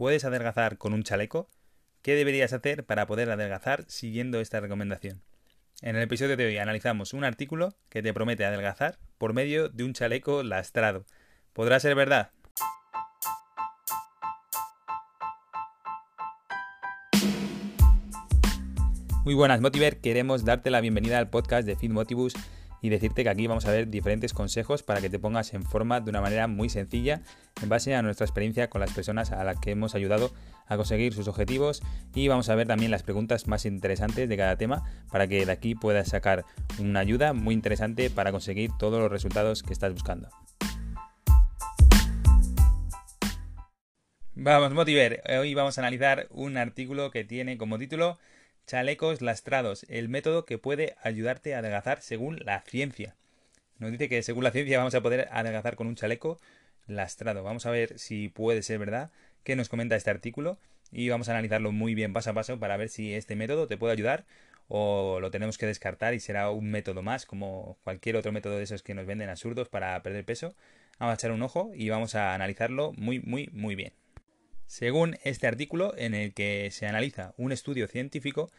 ¿Puedes adelgazar con un chaleco? ¿Qué deberías hacer para poder adelgazar siguiendo esta recomendación? En el episodio de hoy analizamos un artículo que te promete adelgazar por medio de un chaleco lastrado. ¿Podrá ser verdad? Muy buenas, Motiver. Queremos darte la bienvenida al podcast de Fit Motivus y decirte que aquí vamos a ver diferentes consejos para que te pongas en forma de una manera muy sencilla en base a nuestra experiencia con las personas a las que hemos ayudado a conseguir sus objetivos y vamos a ver también las preguntas más interesantes de cada tema para que de aquí puedas sacar una ayuda muy interesante para conseguir todos los resultados que estás buscando. Vamos, Motiver, hoy vamos a analizar un artículo que tiene como título Chalecos lastrados, el método que puede ayudarte a adelgazar según la ciencia. Nos dice que según la ciencia vamos a poder adelgazar con un chaleco lastrado. Vamos a ver si puede ser verdad, qué nos comenta este artículo y vamos a analizarlo muy bien paso a paso para ver si este método te puede ayudar o lo tenemos que descartar y será un método más como cualquier otro método de esos que nos venden absurdos para perder peso. Vamos a echar un ojo y vamos a analizarlo muy muy muy bien. Según este artículo en el que se analiza un estudio científico,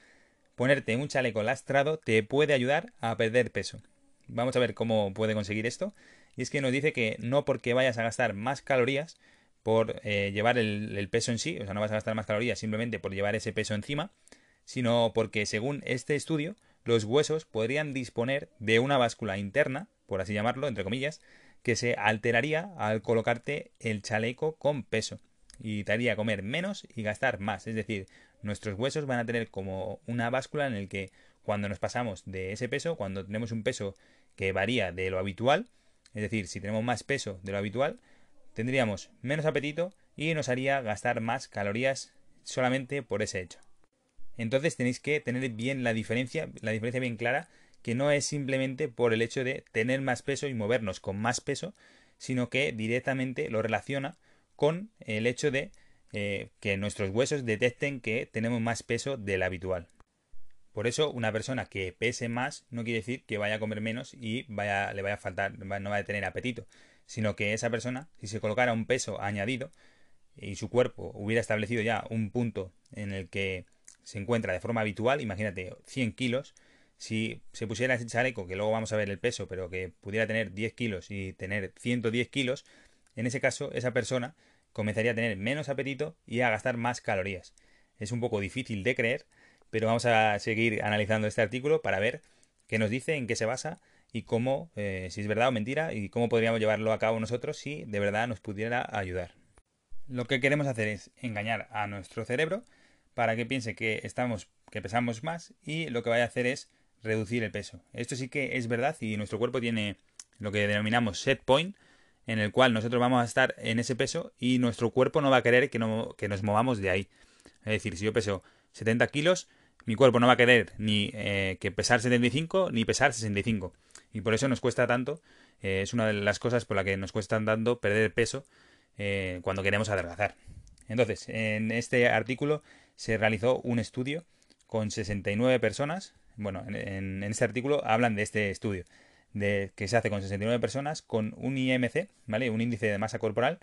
ponerte un chaleco lastrado te puede ayudar a perder peso. Vamos a ver cómo puede conseguir esto. Y es que nos dice que no porque vayas a gastar más calorías por eh, llevar el, el, peso en sí, o sea, no vas a gastar más calorías simplemente por llevar ese peso encima, sino porque según este estudio, los huesos podrían disponer de una báscula interna, por así llamarlo, entre comillas, que se alteraría al colocarte el chaleco con peso y te haría comer menos y gastar más. Es decir, nuestros huesos van a tener como una báscula en el que cuando nos pasamos de ese peso, cuando tenemos un peso que varía de lo habitual, es decir, si tenemos más peso de lo habitual, tendríamos menos apetito y nos haría gastar más calorías solamente por ese hecho. Entonces tenéis que tener bien la diferencia, la diferencia bien clara, que no es simplemente por el hecho de tener más peso y movernos con más peso, sino que directamente lo relaciona con el hecho de eh, que nuestros huesos detecten que tenemos más peso del habitual. Por eso, una persona que pese más no quiere decir que vaya a comer menos y vaya, le vaya a faltar, no vaya a tener apetito, sino que esa persona, si se colocara un peso añadido y su cuerpo hubiera establecido ya un punto en el que se encuentra de forma habitual, imagínate 100 kilos, si se pusiera ese chaleco, que luego vamos a ver el peso, pero que pudiera tener 10 kilos y tener 110 kilos, en ese caso esa persona comenzaría a tener menos apetito y a gastar más calorías. Es un poco difícil de creer, pero vamos a seguir analizando este artículo para ver qué nos dice, en qué se basa y cómo, eh, si es verdad o mentira, y cómo podríamos llevarlo a cabo nosotros si de verdad nos pudiera ayudar. Lo que queremos hacer es engañar a nuestro cerebro para que piense que estamos, que pesamos más y lo que vaya a hacer es reducir el peso. Esto sí que es verdad y nuestro cuerpo tiene lo que denominamos set point, en el cual nosotros vamos a estar en ese peso y nuestro cuerpo no va a querer que, no, que nos movamos de ahí. Es decir, si yo peso 70 kilos, mi cuerpo no va a querer ni eh, que pesar 75 ni pesar 65. Y por eso nos cuesta tanto, eh, es una de las cosas por las que nos cuesta tanto perder peso eh, cuando queremos adelgazar. Entonces, en este artículo se realizó un estudio con 69 personas. Bueno, en, en este artículo hablan de este estudio de, que se hace con 69 personas con un IMC, ¿vale? Un índice de masa corporal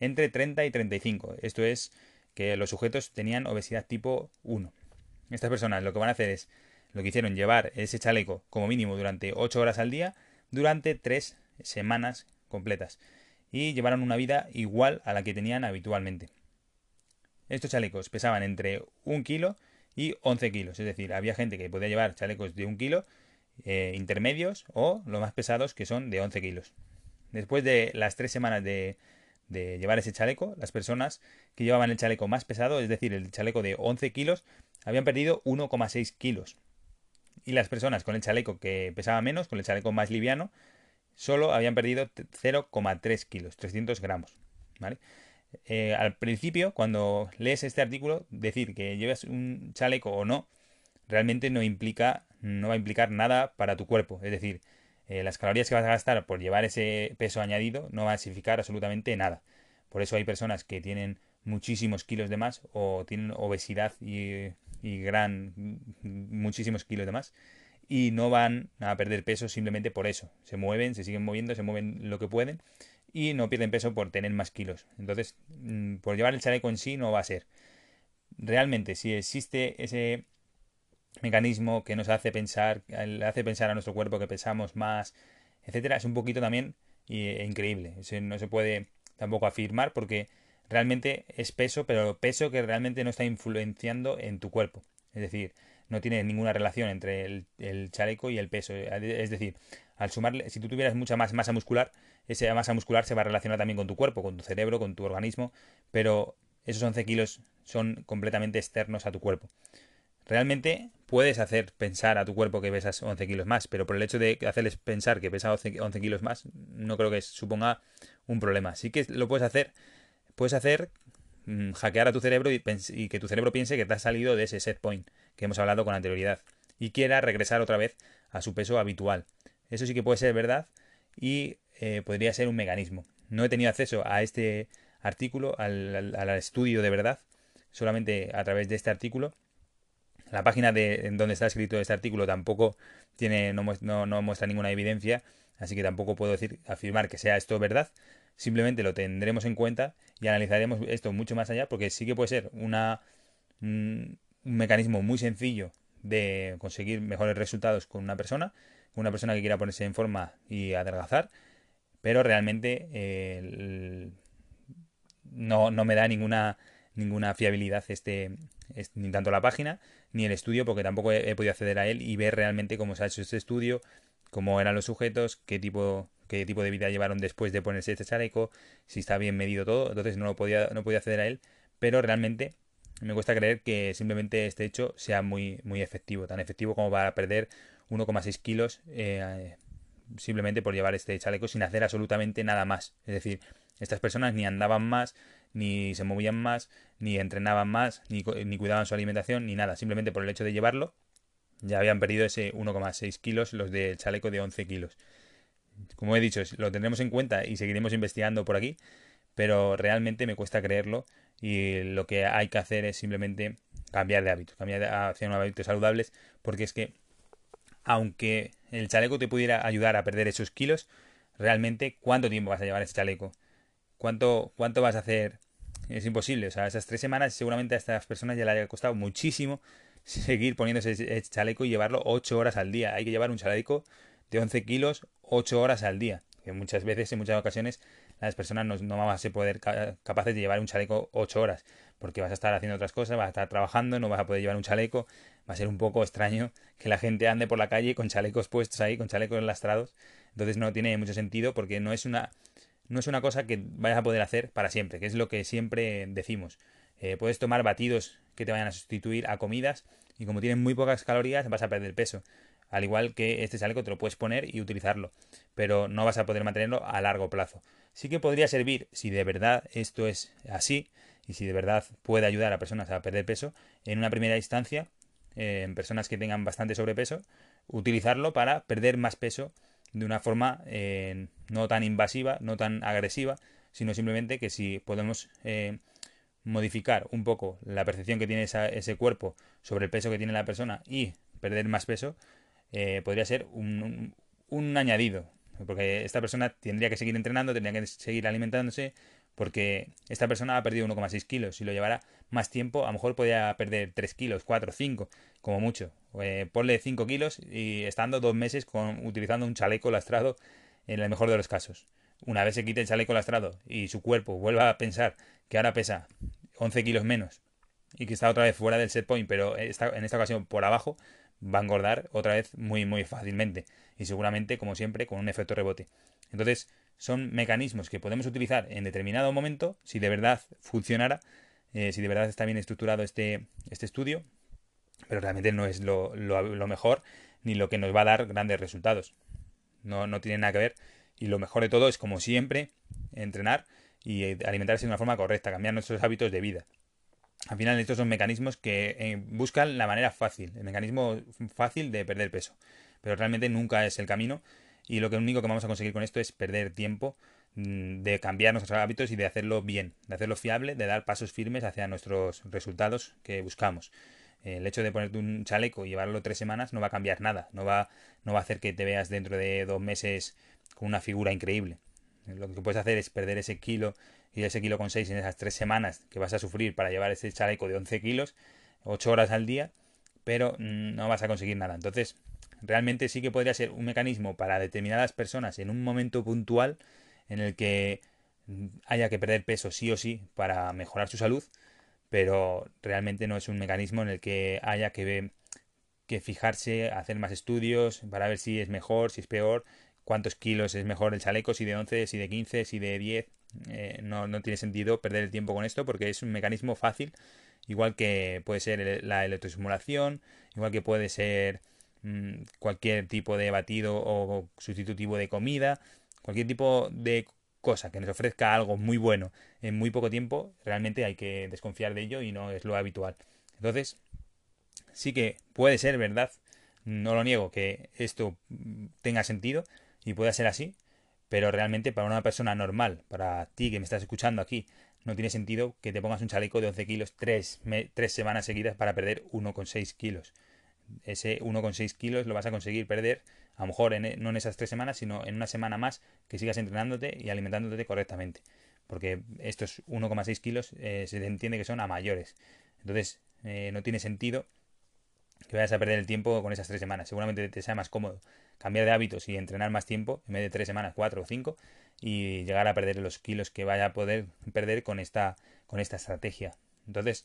entre 30 y 35. Esto es que los sujetos tenían obesidad tipo 1. Estas personas lo que van a hacer es, lo que hicieron, llevar ese chaleco como mínimo durante 8 horas al día durante 3 semanas completas. Y llevaron una vida igual a la que tenían habitualmente. Estos chalecos pesaban entre 1 kilo y 11 kilos. Es decir, había gente que podía llevar chalecos de 1 kilo eh, intermedios o los más pesados que son de 11 kilos. Después de las tres semanas de, llevar ese chaleco, las personas que llevaban el chaleco más pesado, es decir, el chaleco de 11 kilos, habían perdido 1,6 kilos. Y las personas con el chaleco que pesaba menos, con el chaleco más liviano, solo habían perdido 0,3 kilos, 300 gramos. Eh, al principio, cuando lees este artículo, decir que llevas un chaleco o no, realmente no implica no va a implicar nada para tu cuerpo. Es decir, eh, las calorías que vas a gastar por llevar ese peso añadido no va a significar absolutamente nada. Por eso hay personas que tienen muchísimos kilos de más o tienen obesidad y, gran muchísimos kilos de más y no van a perder peso simplemente por eso. Se mueven, se siguen moviendo, se mueven lo que pueden y no pierden peso por tener más kilos. Entonces, mm, por llevar el chaleco en sí no va a ser. Realmente, si existe ese mecanismo que nos hace pensar, hace pensar a nuestro cuerpo que pesamos más, etcétera, es un poquito también e increíble. no se puede tampoco afirmar porque realmente es peso, pero peso que realmente no está influenciando en tu cuerpo. Es decir, no tiene ninguna relación entre el, chaleco y el peso. Es decir, al sumarle, si tú tuvieras mucha más masa muscular, esa masa muscular se va a relacionar también con tu cuerpo, con tu cerebro, con tu organismo, pero esos 11 kilos son completamente externos a tu cuerpo. Realmente puedes hacer pensar a tu cuerpo que pesas 11 kilos más, pero por el hecho de hacerles pensar que pesa 11, 11 kilos más, no creo que suponga un problema. Sí que lo puedes hacer, puedes hacer Mm, hackear a tu cerebro y, que tu cerebro piense que te has salido de ese set point que hemos hablado con anterioridad y quiera regresar otra vez a su peso habitual. Eso sí que puede ser verdad y eh, podría ser un mecanismo. No he tenido acceso a este artículo, al, estudio de verdad, solamente a través de este artículo. La página de en donde está escrito este artículo tampoco tiene, no, no muestra ninguna evidencia, así que tampoco puedo decir, afirmar que sea esto verdad, simplemente lo tendremos en cuenta y analizaremos esto mucho más allá porque sí que puede ser una, un, mecanismo muy sencillo de conseguir mejores resultados con una persona, una persona que quiera ponerse en forma y adelgazar, pero realmente no, no, me da ninguna, ninguna fiabilidad este, ni tanto la página ni el estudio porque tampoco he, podido acceder a él y ver realmente cómo se ha hecho este estudio, cómo eran los sujetos, qué tipo qué tipo de vida llevaron después de ponerse este chaleco, si está bien medido todo, entonces no, podía, no podía acceder a él, pero realmente me cuesta creer que simplemente este hecho sea muy, muy efectivo, tan efectivo como para perder 1,6 kilos eh, simplemente por llevar este chaleco sin hacer absolutamente nada más. Es decir, estas personas ni andaban más, ni se movían más, ni entrenaban más, ni, ni cuidaban su alimentación, ni nada. Simplemente por el hecho de llevarlo, ya habían perdido ese 1,6 kilos los del chaleco de 11 kilos como he dicho, lo tendremos en cuenta y seguiremos investigando por aquí, pero realmente me cuesta creerlo y lo que hay que hacer es simplemente cambiar de hábito, cambiar hacia unos hábitos saludables, porque es que aunque el chaleco te pudiera ayudar a perder esos kilos, realmente cuánto tiempo vas a llevar ese chaleco, cuánto, cuánto vas a hacer, es imposible, o sea, esas tres semanas seguramente a estas personas ya le haya costado muchísimo seguir poniéndose ese chaleco y llevarlo ocho horas al día, hay que llevar un chaleco de 11 kilos 8 horas al día. Que muchas veces, en muchas ocasiones, las personas no, no van a ser poder, capaces de llevar un chaleco 8 horas. Porque vas a estar haciendo otras cosas, vas a estar trabajando, no vas a poder llevar un chaleco. Va a ser un poco extraño que la gente ande por la calle con chalecos puestos ahí, con chalecos lastrados. Entonces no tiene mucho sentido porque no es una, no es una cosa que vayas a poder hacer para siempre, que es lo que siempre decimos. Eh, puedes tomar batidos que te vayan a sustituir a comidas y como tienen muy pocas calorías vas a perder peso. Al igual que este chaleco te lo puedes poner y utilizarlo, pero no vas a poder mantenerlo a largo plazo. Sí que podría servir si de verdad esto es así y si de verdad puede ayudar a personas a perder peso, en una primera instancia, eh, en personas que tengan bastante sobrepeso, utilizarlo para perder más peso de una forma eh, no tan invasiva, no tan agresiva, sino simplemente que si podemos eh, modificar un poco la percepción que tiene ese cuerpo sobre el peso que tiene la persona y perder más peso, eh, podría ser un, un, añadido. Porque esta persona tendría que seguir entrenando, tendría que seguir alimentándose, porque esta persona ha perdido 1,6 kilos. Si lo llevara más tiempo, a lo mejor podría perder 3 kilos, 4, 5, como mucho. Eh, ponle 5 kilos y estando dos meses con, utilizando un chaleco lastrado en el mejor de los casos. Una vez se quite el chaleco lastrado y su cuerpo vuelva a pensar que ahora pesa 11 kilos menos y que está otra vez fuera del set point, pero está, en esta ocasión por abajo, va a engordar otra vez muy muy fácilmente y seguramente como siempre con un efecto rebote. Entonces son mecanismos que podemos utilizar en determinado momento si de verdad funcionara, eh, si de verdad está bien estructurado este, este estudio, pero realmente no es lo, lo, mejor ni lo que nos va a dar grandes resultados. No, no tiene nada que ver y lo mejor de todo es como siempre entrenar y eh, alimentarse de una forma correcta, cambiar nuestros hábitos de vida. Al final estos son mecanismos que eh, buscan la manera fácil, el mecanismo fácil de perder peso. Pero realmente nunca es el camino y lo que único que vamos a conseguir con esto es perder tiempo mm, de cambiar nuestros hábitos y de hacerlo bien, de hacerlo fiable, de dar pasos firmes hacia nuestros resultados que buscamos. El hecho de ponerte un chaleco y llevarlo tres semanas no va a cambiar nada, no va, no va a hacer que te veas dentro de dos meses con una figura increíble. Lo que puedes hacer es perder ese kilo y ese kilo con 6 en esas tres semanas que vas a sufrir para llevar ese chaleco de 11 kilos, 8 horas al día, pero mm, no vas a conseguir nada. Entonces, realmente sí que podría ser un mecanismo para determinadas personas en un momento puntual en el que haya que perder peso sí o sí para mejorar su salud, pero realmente no es un mecanismo en el que haya que, que fijarse, hacer más estudios para ver si es mejor, si es peor, cuántos kilos es mejor el chaleco, si de 11, si de 15, si de 10. Eh, no, no tiene sentido perder el tiempo con esto porque es un mecanismo fácil, igual que puede ser la electroestimulación, igual que puede ser mm, cualquier tipo de batido o sustitutivo de comida, cualquier tipo de cosa que nos ofrezca algo muy bueno en muy poco tiempo, realmente hay que desconfiar de ello y no es lo habitual. Entonces, sí que puede ser verdad, no lo niego, que esto tenga sentido y pueda ser así, pero realmente para una persona normal, para ti que me estás escuchando aquí, no tiene sentido que te pongas un chaleco de 11 kilos tres, tres semanas seguidas para perder 1,6 kilos. Ese 1,6 kilos lo vas a conseguir perder, a lo mejor no en esas tres semanas, sino en una semana más que sigas entrenándote y alimentándote correctamente. Porque estos 1,6 kilos eh, se entiende que son a mayores. Entonces, eh, no tiene sentido que vayas a perder el tiempo con esas tres semanas. Seguramente te sea más cómodo cambiar de hábitos y entrenar más tiempo, en vez de tres semanas, cuatro o cinco, y llegar a perder los kilos que vaya a poder perder con esta, con esta estrategia. Entonces,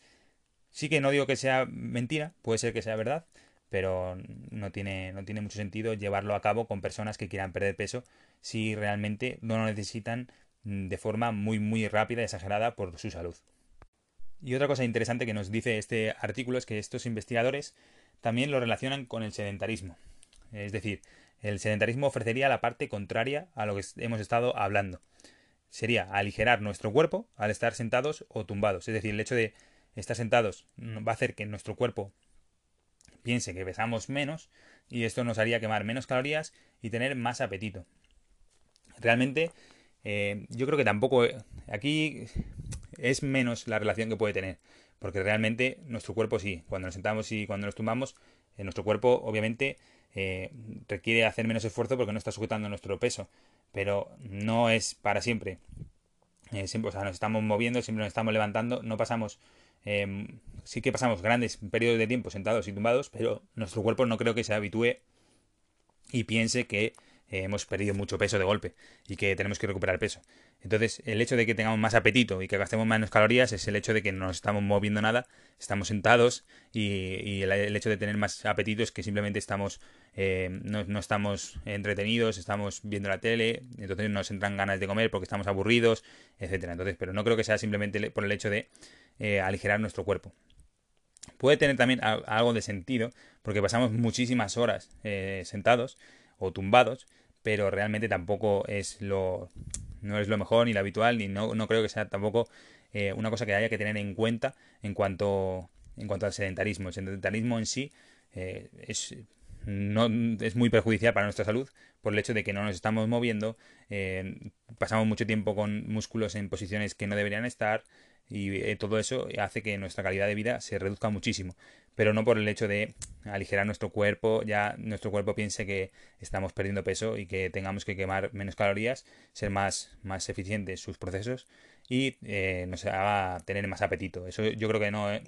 sí que no digo que sea mentira, puede ser que sea verdad, pero no tiene, no tiene mucho sentido llevarlo a cabo con personas que quieran perder peso si realmente no lo necesitan de forma muy, muy rápida y exagerada por su salud. Y otra cosa interesante que nos dice este artículo es que estos investigadores también lo relacionan con el sedentarismo. Es decir, el sedentarismo ofrecería la parte contraria a lo que hemos estado hablando. Sería aligerar nuestro cuerpo al estar sentados o tumbados. Es decir, el hecho de estar sentados va a hacer que nuestro cuerpo piense que pesamos menos y esto nos haría quemar menos calorías y tener más apetito. Realmente, eh, yo creo que tampoco aquí es menos la relación que puede tener, porque realmente nuestro cuerpo sí, cuando nos sentamos y cuando nos tumbamos, en nuestro cuerpo obviamente eh, requiere hacer menos esfuerzo porque no está sujetando nuestro peso, pero no es para siempre. Eh, siempre o sea, nos estamos moviendo, siempre nos estamos levantando, no pasamos, em, sí que pasamos grandes periodos de tiempo sentados y tumbados, pero nuestro cuerpo no creo que se habitúe y piense que eh, hemos perdido mucho peso de golpe y que tenemos que recuperar peso. Entonces, el hecho de que tengamos más apetito y que gastemos menos calorías es el hecho de que no estamos moviendo nada, estamos sentados y, el, hecho de tener más apetito es que simplemente estamos, eh, no, estamos entretenidos, estamos viendo la tele, entonces nos entran ganas de comer porque estamos aburridos, etcétera. Entonces, pero no creo que sea simplemente por el hecho de eh, aligerar nuestro cuerpo. Puede tener también algo de sentido porque pasamos muchísimas horas sentados o tumbados, pero realmente tampoco es lo, no es lo mejor ni lo habitual, ni no, no creo que sea tampoco eh, una cosa que haya que tener en cuenta en cuanto, en cuanto al sedentarismo. El sedentarismo en sí eh, es, no, es muy perjudicial para nuestra salud por el hecho de que no nos estamos moviendo, eh, pasamos mucho tiempo con músculos en posiciones que no deberían estar, y eh, todo eso hace que nuestra calidad de vida se reduzca muchísimo. Pero no por el hecho de aligerar nuestro cuerpo, ya nuestro cuerpo piense que estamos perdiendo peso y que tengamos que quemar menos calorías, ser más, más eficientes sus procesos y eh, nos haga tener más apetito. Eso yo creo que no, eh,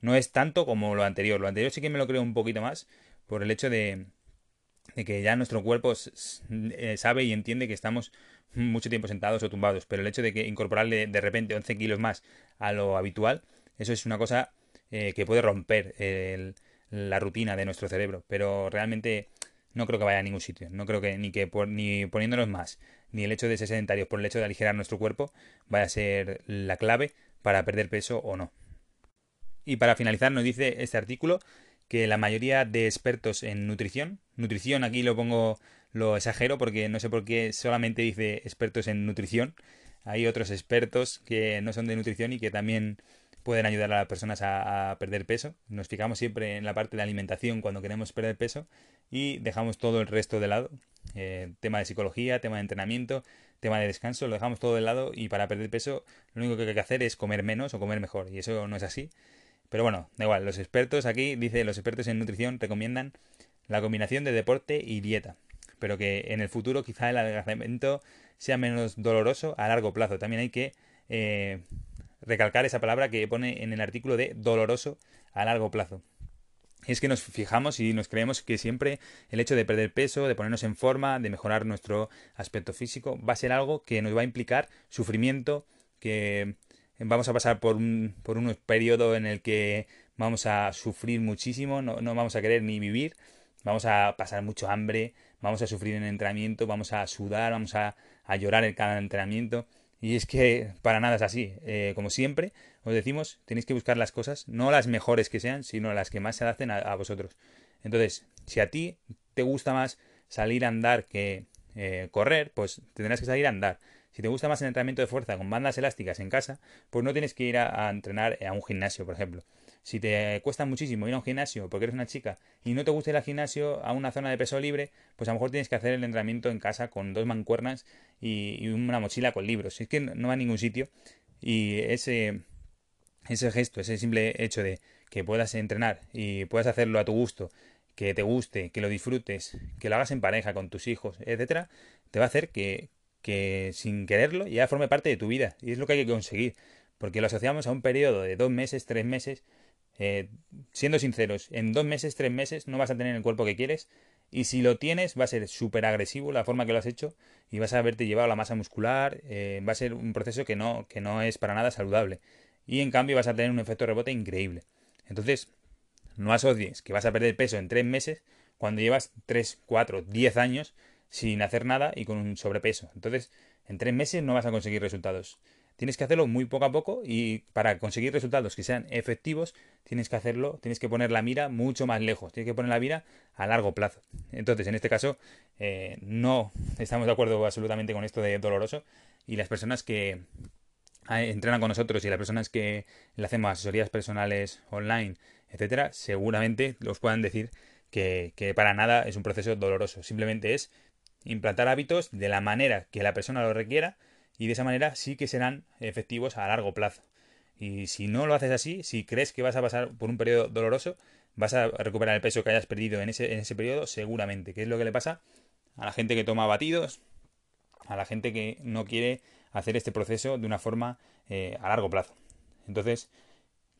no es tanto como lo anterior. Lo anterior sí que me lo creo un poquito más por el hecho de, que ya nuestro cuerpo sabe y entiende que estamos mucho tiempo sentados o tumbados, pero el hecho de que incorporarle de repente 11 kilos más a lo habitual, eso es una cosa eh, que puede romper la rutina de nuestro cerebro, pero realmente no creo que vaya a ningún sitio, no creo que ni que ni poniéndonos más, ni el hecho de ser sedentarios por el hecho de aligerar nuestro cuerpo vaya a ser la clave para perder peso o no. Y para finalizar nos dice este artículo que la mayoría de expertos en nutrición, nutrición aquí lo pongo lo exagero porque no sé por qué solamente dice expertos en nutrición. Hay otros expertos que no son de nutrición y que también pueden ayudar a las personas a, perder peso. Nos fijamos siempre en la parte de alimentación cuando queremos perder peso y dejamos todo el resto de lado. Eh, tema de psicología, tema de entrenamiento, tema de descanso, lo dejamos todo de lado y para perder peso lo único que hay que hacer es comer menos o comer mejor y eso no es así. Pero bueno, da igual, los expertos aquí, dice, los expertos en nutrición recomiendan la combinación de deporte y dieta pero que en el futuro quizá el adelgazamiento sea menos doloroso a largo plazo. También hay que eh, recalcar esa palabra que pone en el artículo de doloroso a largo plazo. Es que nos fijamos y nos creemos que siempre el hecho de perder peso, de ponernos en forma, de mejorar nuestro aspecto físico, va a ser algo que nos va a implicar sufrimiento, que vamos a pasar por un, por un periodo en el que vamos a sufrir muchísimo, no, no vamos a querer ni vivir, vamos a pasar mucho hambre, vamos a sufrir en el entrenamiento, vamos a sudar, vamos a, a llorar en cada entrenamiento. Y es que para nada es así. Eh, como siempre, os decimos, tenéis que buscar las cosas, no las mejores que sean, sino las que más se adapten a, vosotros. Entonces, si a ti te gusta más salir a andar que eh, correr, pues tendrás que salir a andar. Si te gusta más el entrenamiento de fuerza con bandas elásticas en casa, pues no tienes que ir a entrenar a un gimnasio, por ejemplo. Si te cuesta muchísimo ir a un gimnasio porque eres una chica y no te gusta ir al gimnasio a una zona de peso libre, pues a lo mejor tienes que hacer el entrenamiento en casa con dos mancuernas y, una mochila con libros. Es que no va a ningún sitio y ese, ese gesto, ese simple hecho de que puedas entrenar y puedas hacerlo a tu gusto, que te guste, que lo disfrutes, que lo hagas en pareja con tus hijos, etcétera, te va a hacer que, que sin quererlo ya forme parte de tu vida. Y es lo que hay que conseguir. Porque lo asociamos a un periodo de dos meses, tres meses, eh, siendo sinceros, en dos meses, tres meses no vas a tener el cuerpo que quieres y si lo tienes va a ser súper agresivo la forma que lo has hecho y vas a haberte llevado la masa muscular, eh, va a ser un proceso que no, que no es para nada saludable y en cambio vas a tener un efecto rebote increíble. Entonces, no asocies que vas a perder peso en tres meses cuando llevas tres, cuatro, diez años sin hacer nada y con un sobrepeso. Entonces, en tres meses no vas a conseguir resultados. Tienes que hacerlo muy poco a poco y para conseguir resultados que sean efectivos, tienes que hacerlo, tienes que poner la mira mucho más lejos, tienes que poner la mira a largo plazo. Entonces, en este caso, eh, no estamos de acuerdo absolutamente con esto de doloroso y las personas que ah, entrenan con nosotros y las personas que le hacemos asesorías personales online, etcétera, seguramente los puedan decir que, que para nada es un proceso doloroso. Simplemente es implantar hábitos de la manera que la persona lo requiera y de esa manera sí que serán efectivos a largo plazo. Y si no lo haces así, si crees que vas a pasar por un periodo doloroso, vas a recuperar el peso que hayas perdido en ese, en ese periodo seguramente, que es lo que le pasa a la gente que toma batidos, a la gente que no quiere hacer este proceso de una forma eh, a largo plazo. Entonces,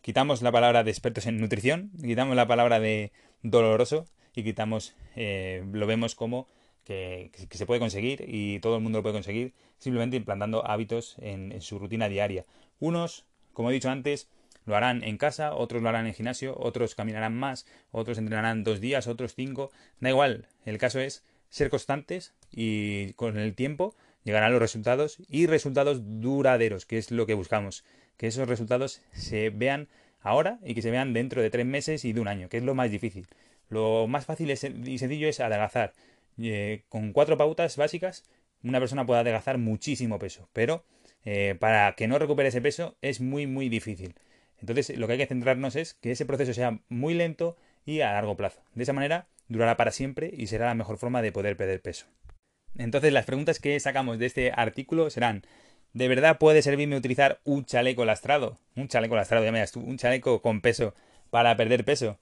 quitamos la palabra de expertos en nutrición, quitamos la palabra de doloroso y quitamos, eh, lo vemos como que, se puede conseguir y todo el mundo lo puede conseguir simplemente implantando hábitos en, su rutina diaria. Unos, como he dicho antes, lo harán en casa, otros lo harán en gimnasio, otros caminarán más, otros entrenarán dos días, otros cinco. Da igual, el caso es ser constantes y con el tiempo llegarán los resultados y resultados duraderos, que es lo que buscamos. Que esos resultados se vean ahora y que se vean dentro de tres meses y de un año, que es lo más difícil. Lo más fácil y sencillo es adelgazar. Eh, con cuatro pautas básicas, una persona puede adelgazar muchísimo peso, pero eh, para que no recupere ese peso es muy, muy difícil. Entonces, lo que hay que centrarnos es que ese proceso sea muy lento y a largo plazo. De esa manera, durará para siempre y será la mejor forma de poder perder peso. Entonces, las preguntas que sacamos de este artículo serán: ¿de verdad puede servirme utilizar un chaleco lastrado? Un chaleco lastrado, ya me das tú, un chaleco con peso para perder peso.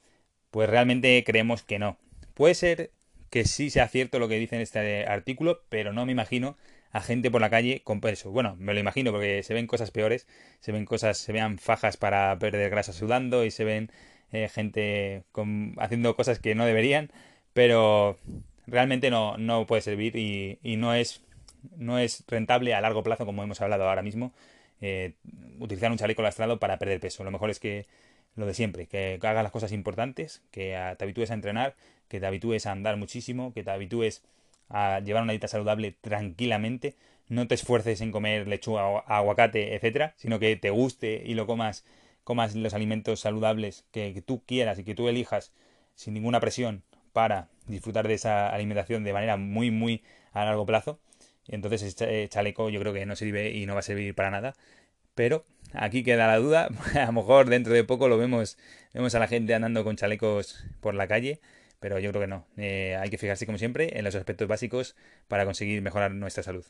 Pues realmente creemos que no. Puede ser que sí sea cierto lo que dice en este artículo, pero no me imagino a gente por la calle con peso. Bueno, me lo imagino porque se ven cosas peores, se ven cosas, se vean fajas para perder grasa sudando y se ven eh, gente haciendo cosas que no deberían, pero realmente no, no puede servir y, no, es, no es rentable a largo plazo, como hemos hablado ahora mismo, eh, utilizar un chaleco lastrado para perder peso. Lo mejor es que lo de siempre, que hagas las cosas importantes, que te habitúes a entrenar, que te habitúes a andar muchísimo, que te habitúes a llevar una dieta saludable tranquilamente, no te esfuerces en comer lechuga, aguacate, etcétera, sino que te guste y lo comas, comas los alimentos saludables que, tú quieras y que tú elijas sin ninguna presión para disfrutar de esa alimentación de manera muy, muy a largo plazo. Entonces este chaleco yo creo que no sirve y no va a servir para nada. Pero aquí queda la duda. A lo mejor dentro de poco lo vemos, vemos a la gente andando con chalecos por la calle, pero yo creo que no. Eh, hay que fijarse como siempre en los aspectos básicos para conseguir mejorar nuestra salud.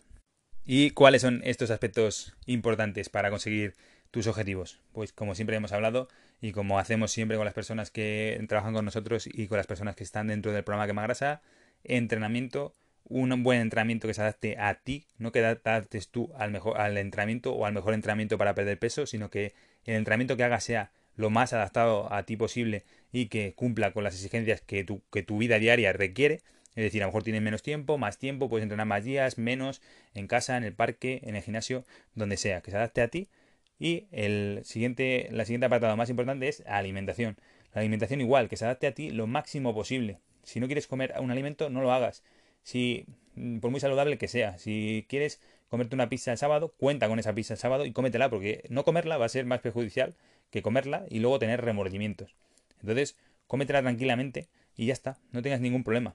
¿Y cuáles son estos aspectos importantes para conseguir tus objetivos? Pues como siempre hemos hablado y como hacemos siempre con las personas que trabajan con nosotros y con las personas que están dentro del programa Quema Grasa, entrenamiento, un buen entrenamiento que se adapte a ti, no que adaptes tú al mejor al entrenamiento o al mejor entrenamiento para perder peso, sino que el entrenamiento que hagas sea lo más adaptado a ti posible y que cumpla con las exigencias que tu, que tu vida diaria requiere. Es decir, a lo mejor tienes menos tiempo, más tiempo, puedes entrenar más días, menos, en casa, en el parque, en el gimnasio, donde sea, que se adapte a ti. Y el siguiente, la siguiente apartado más importante es alimentación. La alimentación igual, que se adapte a ti lo máximo posible. Si no quieres comer un alimento, no lo hagas. Si, mm, por muy saludable que sea, si quieres comerte una pizza el sábado, cuenta con esa pizza el sábado y cómetela, porque no comerla va a ser más perjudicial que comerla y luego tener remordimientos. Entonces, cómetela tranquilamente y ya está, no tengas ningún problema.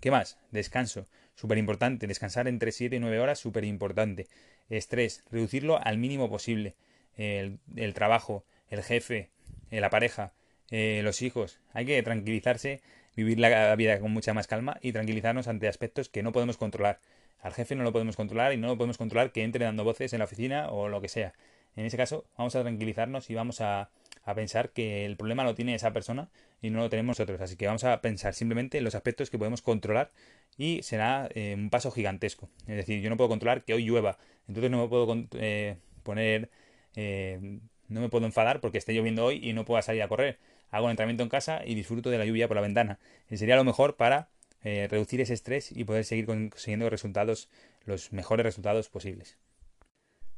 ¿Qué más? Descanso, súper importante. Descansar entre 7 y 9 horas, súper importante. Estrés, reducirlo al mínimo posible. El, trabajo, el jefe, eh, la pareja, eh, los hijos. Hay que tranquilizarse vivir la vida con mucha más calma y tranquilizarnos ante aspectos que no podemos controlar. Al jefe no lo podemos controlar y no lo podemos controlar que entre dando voces en la oficina o lo que sea. En ese caso, vamos a tranquilizarnos y vamos a, pensar que el problema lo tiene esa persona y no lo tenemos nosotros. Así que vamos a pensar simplemente en los aspectos que podemos controlar y será eh, un paso gigantesco. Es decir, yo no puedo controlar que hoy llueva, entonces no me puedo eh, poner, eh, no me puedo enfadar porque esté lloviendo hoy y no pueda salir a correr hago un entrenamiento en casa y disfruto de la lluvia por la ventana. Sería lo mejor para reducir ese estrés y poder seguir consiguiendo resultados, los mejores resultados posibles.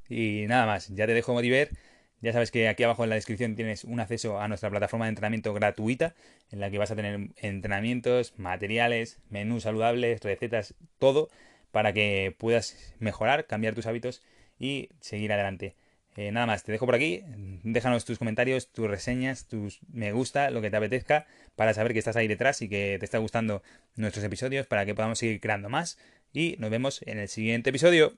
Y nada más, ya te dejo motivar. Ya sabes que aquí abajo en la descripción tienes un acceso a nuestra plataforma de entrenamiento gratuita, en la que vas a tener entrenamientos, materiales, menús saludables, recetas, todo para que puedas mejorar, cambiar tus hábitos y seguir adelante. Eh, nada más, te dejo por aquí. Déjanos tus comentarios, tus reseñas, tus me gusta, lo que te apetezca, para saber que estás ahí detrás y que te está gustando nuestros episodios, para que podamos seguir creando más. Y nos vemos en el siguiente episodio.